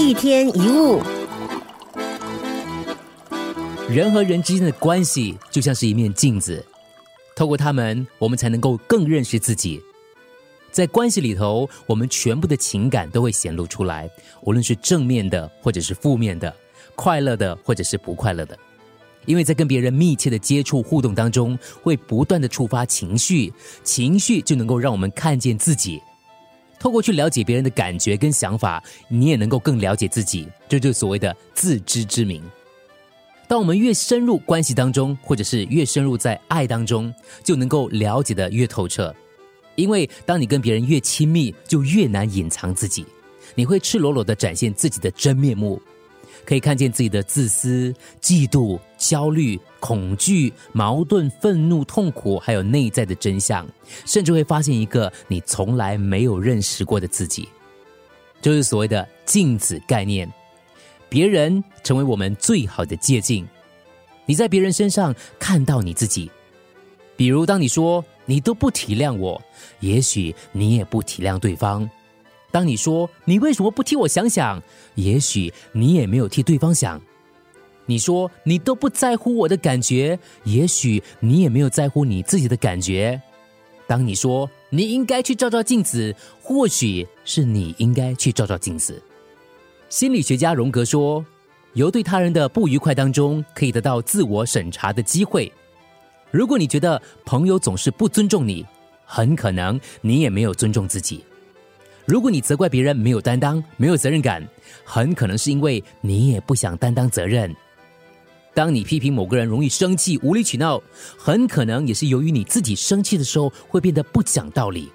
一天一物，人和人之间的关系就像是一面镜子，透过它们，我们才能够更认识自己。在关系里头，我们全部的情感都会显露出来，无论是正面的，或者是负面的，快乐的，或者是不快乐的。因为在跟别人密切的接触互动当中，会不断的触发情绪，情绪就能够让我们看见自己。透过去了解别人的感觉跟想法，你也能够更了解自己，这就是所谓的自知之明。当我们越深入关系当中，或者是越深入在爱当中，就能够了解的越透彻。因为当你跟别人越亲密，就越难隐藏自己，你会赤裸裸的展现自己的真面目。可以看见自己的自私、嫉妒、焦虑、恐惧、矛盾、愤怒、痛苦，还有内在的真相，甚至会发现一个你从来没有认识过的自己，就是所谓的镜子概念。别人成为我们最好的借镜，你在别人身上看到你自己。比如，当你说你都不体谅我，也许你也不体谅对方。当你说你为什么不替我想想？也许你也没有替对方想。你说你都不在乎我的感觉，也许你也没有在乎你自己的感觉。当你说你应该去照照镜子，或许是你应该去照照镜子。心理学家荣格说，由对他人的不愉快当中，可以得到自我审查的机会。如果你觉得朋友总是不尊重你，很可能你也没有尊重自己。如果你责怪别人没有担当、没有责任感，很可能是因为你也不想担当责任。当你批评某个人容易生气、无理取闹，很可能也是由于你自己生气的时候会变得不讲道理。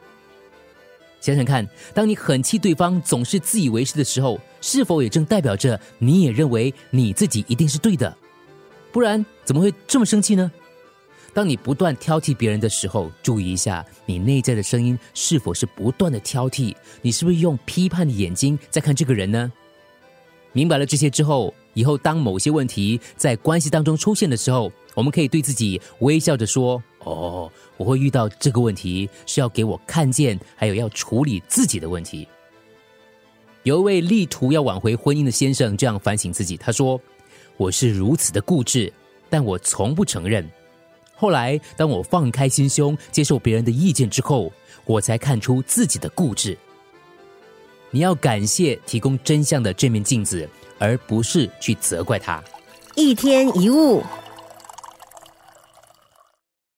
想想看，当你很气对方总是自以为是的时候，是否也正代表着你也认为你自己一定是对的？不然怎么会这么生气呢？当你不断挑剔别人的时候，注意一下你内在的声音是否是不断的挑剔？你是不是用批判的眼睛在看这个人呢？明白了这些之后，以后当某些问题在关系当中出现的时候，我们可以对自己微笑着说：“哦，我会遇到这个问题，是要给我看见，还有要处理自己的问题。”有一位力图要挽回婚姻的先生这样反省自己，他说：“我是如此的固执，但我从不承认。”后来，当我放开心胸接受别人的意见之后，我才看出自己的固执。你要感谢提供真相的这面镜子，而不是去责怪他。一天一物。